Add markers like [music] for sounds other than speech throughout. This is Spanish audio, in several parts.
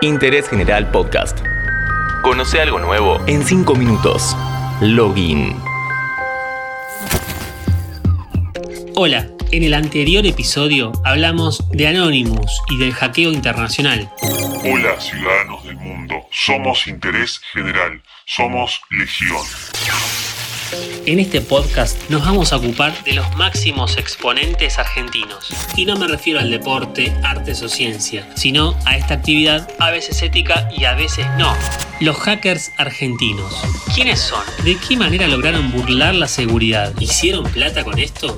Interés General Podcast. Conoce algo nuevo en 5 minutos. Login. Hola, en el anterior episodio hablamos de Anonymous y del hackeo internacional. Hola, ciudadanos del mundo. Somos Interés General. Somos Legión. En este podcast nos vamos a ocupar de los máximos exponentes argentinos. Y no me refiero al deporte, artes o ciencia, sino a esta actividad a veces ética y a veces no. Los hackers argentinos. ¿Quiénes son? ¿De qué manera lograron burlar la seguridad? ¿Hicieron plata con esto?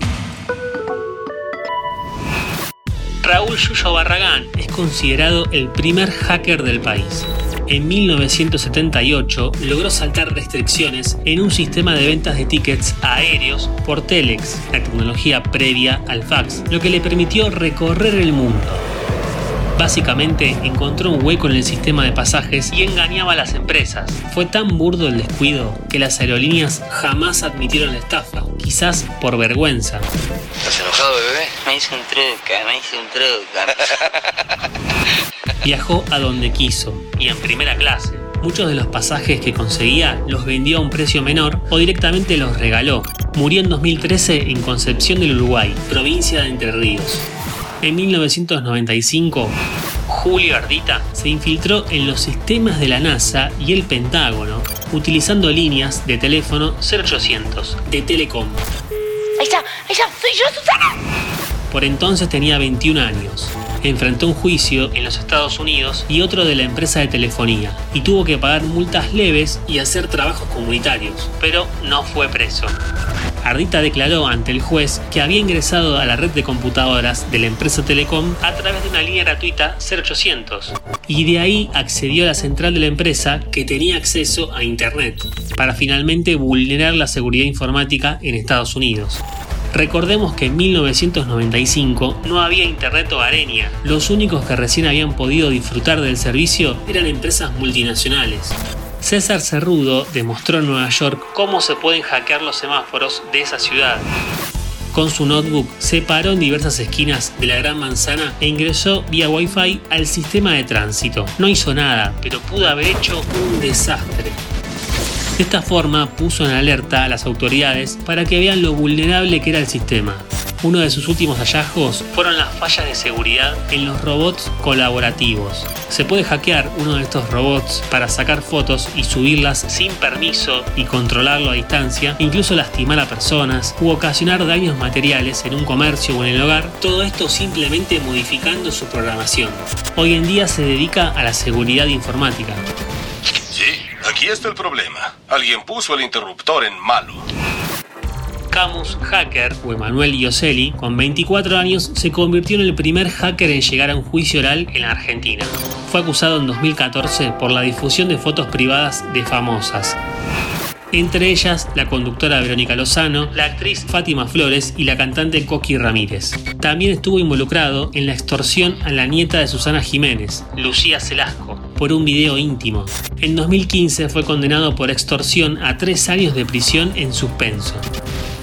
Raúl Yuyo Barragán es considerado el primer hacker del país en 1978 logró saltar restricciones en un sistema de ventas de tickets aéreos por Telex, la tecnología previa al fax, lo que le permitió recorrer el mundo. Básicamente encontró un hueco en el sistema de pasajes y engañaba a las empresas. Fue tan burdo el descuido que las aerolíneas jamás admitieron la estafa, quizás por vergüenza. ¿Estás enojado, bebé? Me hice un truca, me hice un truca. [laughs] Viajó a donde quiso y en primera clase. Muchos de los pasajes que conseguía los vendió a un precio menor o directamente los regaló. Murió en 2013 en Concepción del Uruguay, provincia de Entre Ríos. En 1995, Julio Ardita se infiltró en los sistemas de la NASA y el Pentágono utilizando líneas de teléfono 0800 de Telecom. Ahí está, ahí está, soy yo, Susana. Por entonces tenía 21 años. Enfrentó un juicio en los Estados Unidos y otro de la empresa de telefonía, y tuvo que pagar multas leves y hacer trabajos comunitarios, pero no fue preso. Ardita declaró ante el juez que había ingresado a la red de computadoras de la empresa Telecom a través de una línea gratuita 0800 y de ahí accedió a la central de la empresa que tenía acceso a Internet para finalmente vulnerar la seguridad informática en Estados Unidos. Recordemos que en 1995 no había internet hogareña. Los únicos que recién habían podido disfrutar del servicio eran empresas multinacionales. César Cerrudo demostró en Nueva York cómo se pueden hackear los semáforos de esa ciudad. Con su notebook se paró en diversas esquinas de la Gran Manzana e ingresó vía Wi-Fi al sistema de tránsito. No hizo nada, pero pudo haber hecho un desastre. De esta forma puso en alerta a las autoridades para que vean lo vulnerable que era el sistema. Uno de sus últimos hallazgos fueron las fallas de seguridad en los robots colaborativos. Se puede hackear uno de estos robots para sacar fotos y subirlas sin permiso y controlarlo a distancia, incluso lastimar a personas u ocasionar daños materiales en un comercio o en el hogar, todo esto simplemente modificando su programación. Hoy en día se dedica a la seguridad informática. Aquí está el problema. Alguien puso el interruptor en malo. Camus Hacker, o Emanuel Ioselli, con 24 años, se convirtió en el primer hacker en llegar a un juicio oral en la Argentina. Fue acusado en 2014 por la difusión de fotos privadas de famosas entre ellas la conductora Verónica Lozano, la actriz Fátima Flores y la cantante Coqui Ramírez. También estuvo involucrado en la extorsión a la nieta de Susana Jiménez, Lucía Celasco, por un video íntimo. En 2015 fue condenado por extorsión a tres años de prisión en suspenso.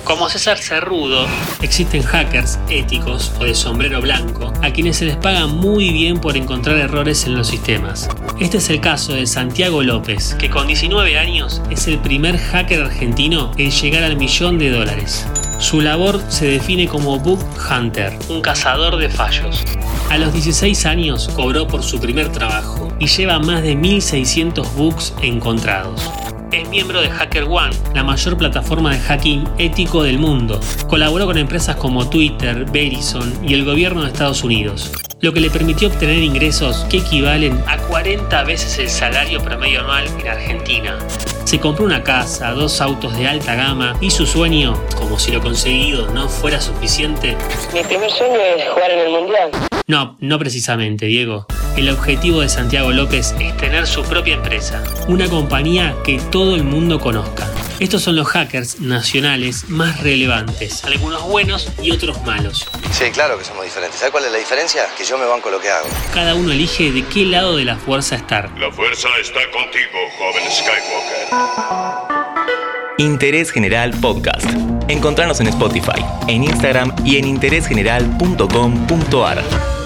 Como César Cerrudo, existen hackers éticos o de sombrero blanco a quienes se les paga muy bien por encontrar errores en los sistemas. Este es el caso de Santiago López, que con 19 años es el primer hacker argentino en llegar al millón de dólares. Su labor se define como Bug Hunter, un cazador de fallos. A los 16 años cobró por su primer trabajo y lleva más de 1600 bugs encontrados. Es miembro de HackerOne, la mayor plataforma de hacking ético del mundo. Colaboró con empresas como Twitter, Verizon y el gobierno de Estados Unidos, lo que le permitió obtener ingresos que equivalen a 40 veces el salario promedio anual en Argentina. Se compró una casa, dos autos de alta gama y su sueño, como si lo conseguido no fuera suficiente. Mi primer sueño es jugar en el mundial. No, no precisamente, Diego. El objetivo de Santiago López es tener su propia empresa, una compañía que todo el mundo conozca. Estos son los hackers nacionales más relevantes, algunos buenos y otros malos. Sí, claro que somos diferentes. ¿Sabes cuál es la diferencia? Que yo me banco lo que hago. Cada uno elige de qué lado de la fuerza estar. La fuerza está contigo, joven Skywalker. Interés General Podcast. Encontrarnos en Spotify, en Instagram y en interésgeneral.com.ar.